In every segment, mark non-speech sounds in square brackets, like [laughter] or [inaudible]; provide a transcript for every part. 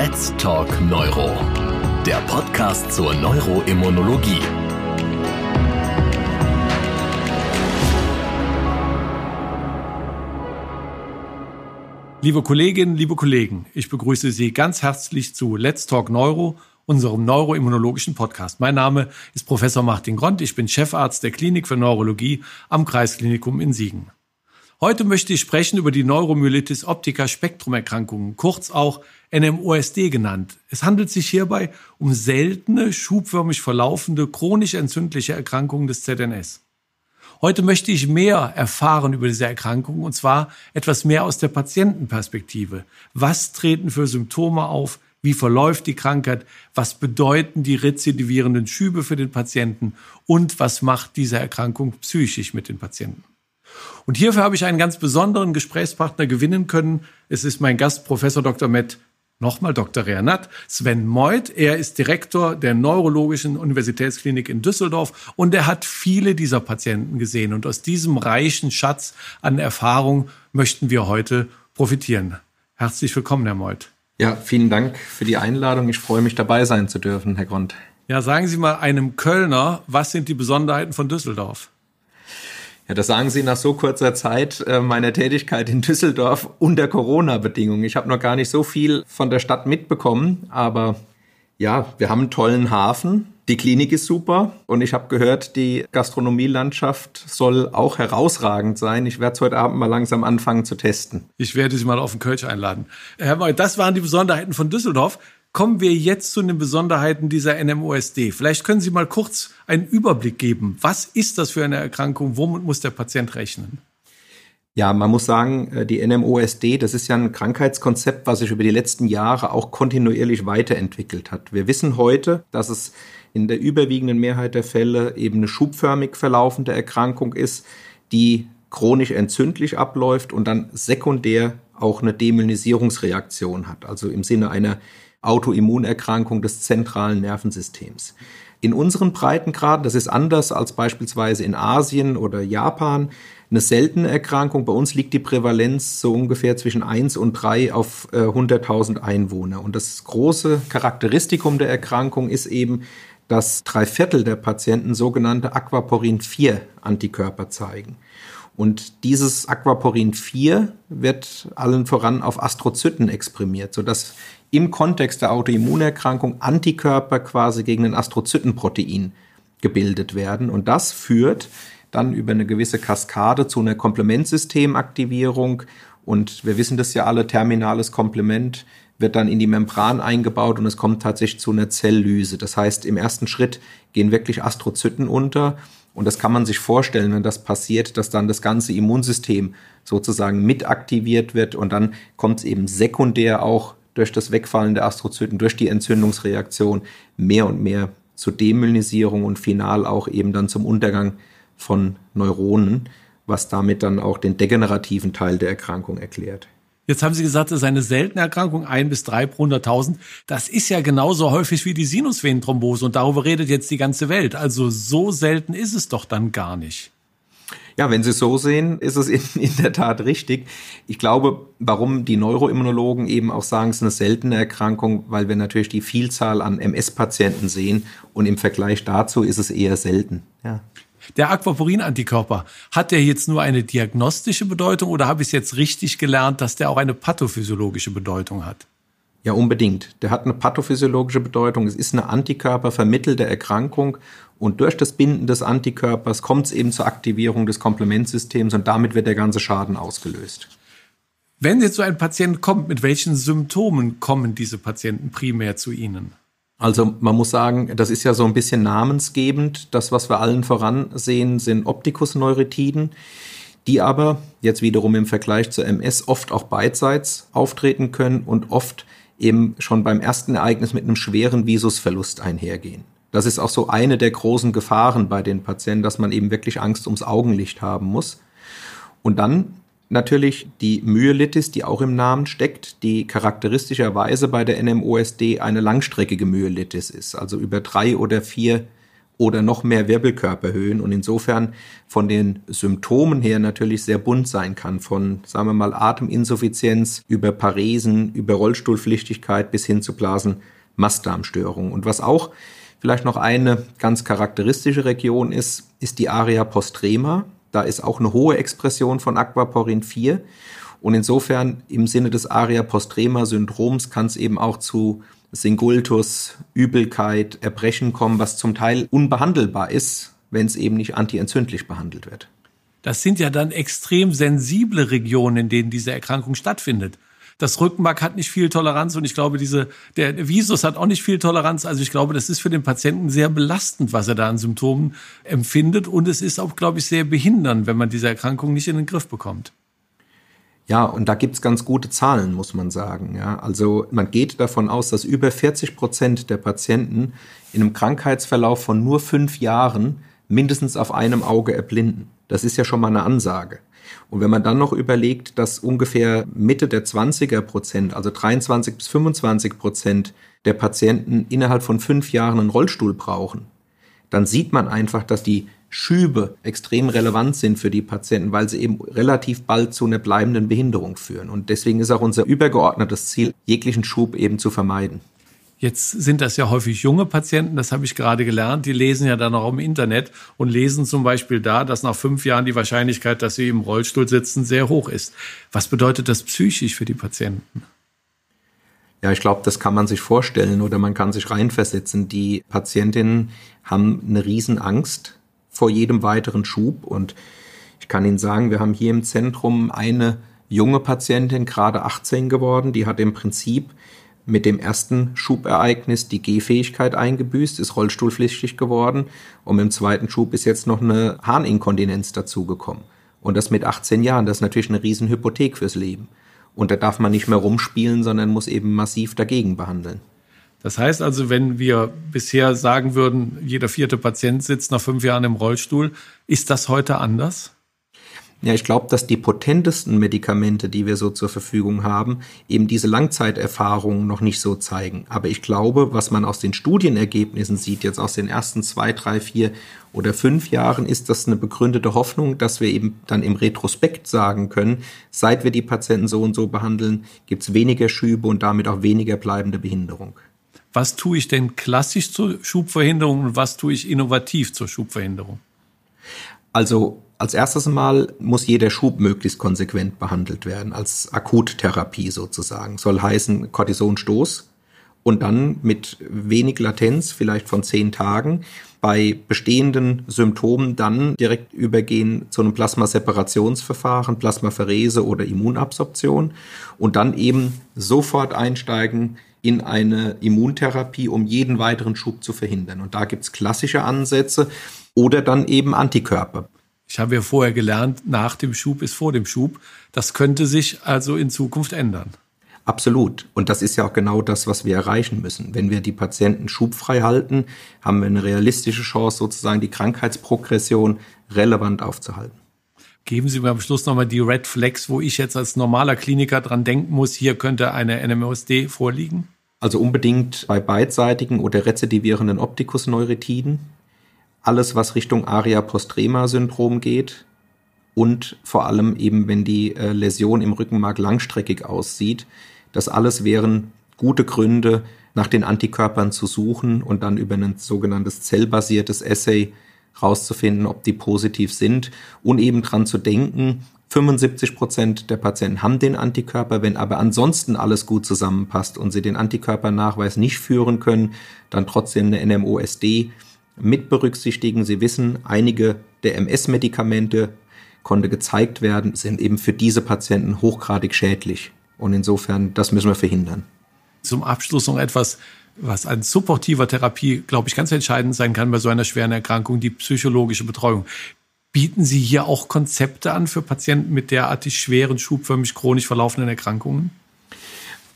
Let's Talk Neuro, der Podcast zur Neuroimmunologie. Liebe Kolleginnen, liebe Kollegen, ich begrüße Sie ganz herzlich zu Let's Talk Neuro, unserem neuroimmunologischen Podcast. Mein Name ist Professor Martin Gront, ich bin Chefarzt der Klinik für Neurologie am Kreisklinikum in Siegen. Heute möchte ich sprechen über die Neuromyelitis optica Spektrumerkrankungen, kurz auch NMOSD genannt. Es handelt sich hierbei um seltene, schubförmig verlaufende, chronisch entzündliche Erkrankungen des ZNS. Heute möchte ich mehr erfahren über diese Erkrankung und zwar etwas mehr aus der Patientenperspektive. Was treten für Symptome auf? Wie verläuft die Krankheit? Was bedeuten die rezidivierenden Schübe für den Patienten? Und was macht diese Erkrankung psychisch mit den Patienten? Und hierfür habe ich einen ganz besonderen Gesprächspartner gewinnen können. Es ist mein Gast, Professor Dr. Matt Nochmal Dr. Renat, Sven Meuth. Er ist Direktor der Neurologischen Universitätsklinik in Düsseldorf und er hat viele dieser Patienten gesehen. Und aus diesem reichen Schatz an Erfahrung möchten wir heute profitieren. Herzlich willkommen, Herr Meuth. Ja, vielen Dank für die Einladung. Ich freue mich, dabei sein zu dürfen, Herr Grund. Ja, sagen Sie mal einem Kölner, was sind die Besonderheiten von Düsseldorf? Ja, das sagen Sie nach so kurzer Zeit äh, meiner Tätigkeit in Düsseldorf unter Corona-Bedingungen. Ich habe noch gar nicht so viel von der Stadt mitbekommen, aber ja, wir haben einen tollen Hafen. Die Klinik ist super und ich habe gehört, die Gastronomielandschaft soll auch herausragend sein. Ich werde es heute Abend mal langsam anfangen zu testen. Ich werde Sie mal auf den Kölsch einladen. Herr Moy, das waren die Besonderheiten von Düsseldorf. Kommen wir jetzt zu den Besonderheiten dieser NMOSD. Vielleicht können Sie mal kurz einen Überblick geben. Was ist das für eine Erkrankung? Womit muss der Patient rechnen? Ja, man muss sagen, äh, die NMOSD, das ist ja ein Krankheitskonzept, was sich über die letzten Jahre auch kontinuierlich weiterentwickelt hat. Wir wissen heute, dass es in der überwiegenden Mehrheit der Fälle eben eine schubförmig verlaufende Erkrankung ist, die chronisch entzündlich abläuft und dann sekundär auch eine Demyelinisierungsreaktion hat, also im Sinne einer Autoimmunerkrankung des zentralen Nervensystems. In unseren Breitengraden, das ist anders als beispielsweise in Asien oder Japan, eine seltene Erkrankung. Bei uns liegt die Prävalenz so ungefähr zwischen 1 und 3 auf 100.000 äh, Einwohner. Und das große Charakteristikum der Erkrankung ist eben, dass drei Viertel der Patienten sogenannte Aquaporin-4-Antikörper zeigen. Und dieses Aquaporin 4 wird allen voran auf Astrozyten exprimiert, sodass im Kontext der Autoimmunerkrankung Antikörper quasi gegen ein Astrozytenprotein gebildet werden. Und das führt dann über eine gewisse Kaskade zu einer Komplementsystemaktivierung. Und wir wissen das ja alle, terminales Komplement wird dann in die Membran eingebaut und es kommt tatsächlich zu einer Zelllyse. Das heißt, im ersten Schritt gehen wirklich Astrozyten unter und das kann man sich vorstellen, wenn das passiert, dass dann das ganze Immunsystem sozusagen mit aktiviert wird und dann kommt es eben sekundär auch durch das Wegfallen der Astrozyten, durch die Entzündungsreaktion mehr und mehr zur Demyelinisierung und final auch eben dann zum Untergang von Neuronen, was damit dann auch den degenerativen Teil der Erkrankung erklärt. Jetzt haben Sie gesagt, das ist eine seltene Erkrankung, ein bis drei pro 100.000. Das ist ja genauso häufig wie die Sinusvenenthrombose und darüber redet jetzt die ganze Welt. Also so selten ist es doch dann gar nicht. Ja, wenn Sie es so sehen, ist es [laughs] in, in, der Tat richtig. Ich glaube, warum die Neuroimmunologen eben auch sagen, es ist eine seltene Erkrankung, weil wir natürlich die Vielzahl an MS-Patienten sehen und im Vergleich dazu ist es eher selten. Ja. Der Aquaporin-Antikörper, hat der jetzt nur eine diagnostische Bedeutung oder habe ich es jetzt richtig gelernt, dass der auch eine pathophysiologische Bedeutung hat? Ja, unbedingt. Der hat eine pathophysiologische Bedeutung. Es ist eine antikörpervermittelte Erkrankung und durch das Binden des Antikörpers kommt es eben zur Aktivierung des Komplementsystems und damit wird der ganze Schaden ausgelöst. Wenn jetzt so ein Patient kommt, mit welchen Symptomen kommen diese Patienten primär zu Ihnen? Also man muss sagen, das ist ja so ein bisschen namensgebend. Das, was wir allen voran sehen, sind Optikusneuritiden, die aber jetzt wiederum im Vergleich zur MS oft auch beidseits auftreten können und oft eben schon beim ersten Ereignis mit einem schweren Visusverlust einhergehen. Das ist auch so eine der großen Gefahren bei den Patienten, dass man eben wirklich Angst ums Augenlicht haben muss. Und dann natürlich die Myelitis, die auch im Namen steckt, die charakteristischerweise bei der NMOSD eine langstreckige Myelitis ist, also über drei oder vier oder noch mehr Wirbelkörperhöhen und insofern von den Symptomen her natürlich sehr bunt sein kann, von, sagen wir mal, Ateminsuffizienz über Paresen, über Rollstuhlpflichtigkeit bis hin zu Blasen-Mastdarmstörungen. Und was auch vielleicht noch eine ganz charakteristische Region ist, ist die Area postrema. Da ist auch eine hohe Expression von Aquaporin 4. Und insofern im Sinne des Aria postrema Syndroms kann es eben auch zu Singultus, Übelkeit, Erbrechen kommen, was zum Teil unbehandelbar ist, wenn es eben nicht antientzündlich behandelt wird. Das sind ja dann extrem sensible Regionen, in denen diese Erkrankung stattfindet. Das Rückenmark hat nicht viel Toleranz und ich glaube, diese, der Visus hat auch nicht viel Toleranz. Also ich glaube, das ist für den Patienten sehr belastend, was er da an Symptomen empfindet. Und es ist auch, glaube ich, sehr behindernd, wenn man diese Erkrankung nicht in den Griff bekommt. Ja, und da gibt's ganz gute Zahlen, muss man sagen. Ja, also man geht davon aus, dass über 40 Prozent der Patienten in einem Krankheitsverlauf von nur fünf Jahren mindestens auf einem Auge erblinden. Das ist ja schon mal eine Ansage. Und wenn man dann noch überlegt, dass ungefähr Mitte der 20er Prozent, also 23 bis 25 Prozent der Patienten innerhalb von fünf Jahren einen Rollstuhl brauchen, dann sieht man einfach, dass die Schübe extrem relevant sind für die Patienten, weil sie eben relativ bald zu einer bleibenden Behinderung führen. Und deswegen ist auch unser übergeordnetes Ziel, jeglichen Schub eben zu vermeiden. Jetzt sind das ja häufig junge Patienten, das habe ich gerade gelernt. Die lesen ja dann auch im Internet und lesen zum Beispiel da, dass nach fünf Jahren die Wahrscheinlichkeit, dass sie im Rollstuhl sitzen, sehr hoch ist. Was bedeutet das psychisch für die Patienten? Ja, ich glaube, das kann man sich vorstellen oder man kann sich reinversetzen. Die Patientinnen haben eine Riesenangst vor jedem weiteren Schub. Und ich kann Ihnen sagen, wir haben hier im Zentrum eine junge Patientin, gerade 18 geworden, die hat im Prinzip mit dem ersten Schubereignis die Gehfähigkeit eingebüßt, ist rollstuhlpflichtig geworden und im zweiten Schub ist jetzt noch eine Harninkontinenz dazugekommen. Und das mit 18 Jahren, das ist natürlich eine Riesenhypothek fürs Leben. Und da darf man nicht mehr rumspielen, sondern muss eben massiv dagegen behandeln. Das heißt also, wenn wir bisher sagen würden, jeder vierte Patient sitzt nach fünf Jahren im Rollstuhl, ist das heute anders? Ja, ich glaube, dass die potentesten Medikamente, die wir so zur Verfügung haben, eben diese Langzeiterfahrungen noch nicht so zeigen. Aber ich glaube, was man aus den Studienergebnissen sieht, jetzt aus den ersten zwei, drei, vier oder fünf Jahren, ist das eine begründete Hoffnung, dass wir eben dann im Retrospekt sagen können, seit wir die Patienten so und so behandeln, gibt es weniger Schübe und damit auch weniger bleibende Behinderung was tue ich denn klassisch zur Schubverhinderung und was tue ich innovativ zur Schubverhinderung? Also als erstes Mal muss jeder Schub möglichst konsequent behandelt werden, als Akuttherapie sozusagen. Soll heißen Cortisonstoß und dann mit wenig Latenz, vielleicht von zehn Tagen, bei bestehenden Symptomen dann direkt übergehen zu einem Plasmaseparationsverfahren, Plasmapherese oder Immunabsorption und dann eben sofort einsteigen in eine Immuntherapie, um jeden weiteren Schub zu verhindern. Und da gibt's klassische Ansätze oder dann eben Antikörper. Ich habe ja vorher gelernt, nach dem Schub ist vor dem Schub. Das könnte sich also in Zukunft ändern. Absolut. Und das ist ja auch genau das, was wir erreichen müssen. Wenn wir die Patienten schubfrei halten, haben wir eine realistische Chance, sozusagen die Krankheitsprogression relevant aufzuhalten. Geben Sie mir am Schluss nochmal die Red Flags, wo ich jetzt als normaler Kliniker dran denken muss, hier könnte eine NMOSD vorliegen? Also unbedingt bei beidseitigen oder rezidivierenden Optikusneuritiden. Alles, was Richtung Aria-Postrema-Syndrom geht. Und vor allem eben, wenn die äh, Läsion im Rückenmark langstreckig aussieht. Das alles wären gute Gründe, nach den Antikörpern zu suchen und dann über ein sogenanntes zellbasiertes Assay rauszufinden, ob die positiv sind und eben dran zu denken, 75 Prozent der Patienten haben den Antikörper. Wenn aber ansonsten alles gut zusammenpasst und sie den Antikörpernachweis nicht führen können, dann trotzdem eine NMOSD mit berücksichtigen. Sie wissen, einige der MS-Medikamente konnte gezeigt werden, sind eben für diese Patienten hochgradig schädlich. Und insofern, das müssen wir verhindern. Zum Abschluss noch etwas, was an supportiver Therapie, glaube ich, ganz entscheidend sein kann bei so einer schweren Erkrankung, die psychologische Betreuung. Bieten Sie hier auch Konzepte an für Patienten mit derartig schweren, schubförmig chronisch verlaufenden Erkrankungen?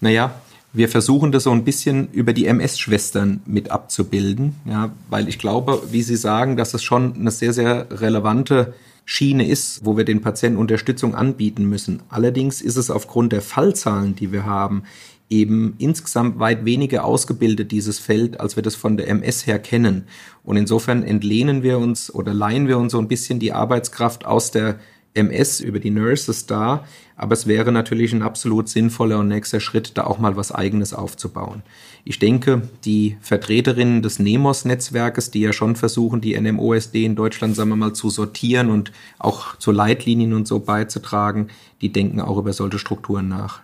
Naja, wir versuchen das so ein bisschen über die MS-Schwestern mit abzubilden, ja, weil ich glaube, wie Sie sagen, dass es schon eine sehr, sehr relevante Schiene ist, wo wir den Patienten Unterstützung anbieten müssen. Allerdings ist es aufgrund der Fallzahlen, die wir haben, eben insgesamt weit weniger ausgebildet, dieses Feld, als wir das von der MS her kennen. Und insofern entlehnen wir uns oder leihen wir uns so ein bisschen die Arbeitskraft aus der MS über die Nurses da, aber es wäre natürlich ein absolut sinnvoller und nächster Schritt, da auch mal was eigenes aufzubauen. Ich denke, die Vertreterinnen des NEMOS-Netzwerkes, die ja schon versuchen, die NMOSD in Deutschland, sagen wir mal, zu sortieren und auch zu Leitlinien und so beizutragen, die denken auch über solche Strukturen nach.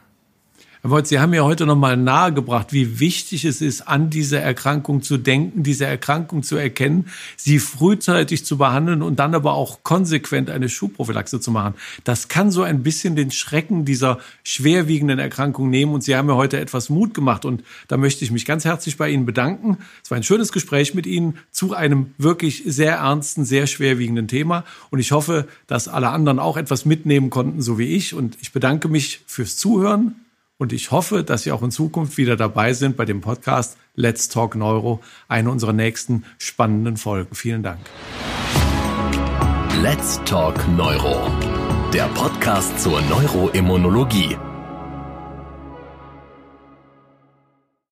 Herr Wolz, Sie haben ja heute nochmal nahegebracht, wie wichtig es ist, an diese Erkrankung zu denken, diese Erkrankung zu erkennen, sie frühzeitig zu behandeln und dann aber auch konsequent eine Schubprophylaxe zu machen. Das kann so ein bisschen den Schrecken dieser schwerwiegenden Erkrankung nehmen und Sie haben ja heute etwas Mut gemacht und da möchte ich mich ganz herzlich bei Ihnen bedanken. Es war ein schönes Gespräch mit Ihnen zu einem wirklich sehr ernsten, sehr schwerwiegenden Thema und ich hoffe, dass alle anderen auch etwas mitnehmen konnten, so wie ich und ich bedanke mich fürs Zuhören und ich hoffe, dass Sie auch in Zukunft wieder dabei sind bei dem Podcast Let's Talk Neuro, eine unserer nächsten spannenden Folgen. Vielen Dank. Let's Talk Neuro, der Podcast zur Neuroimmunologie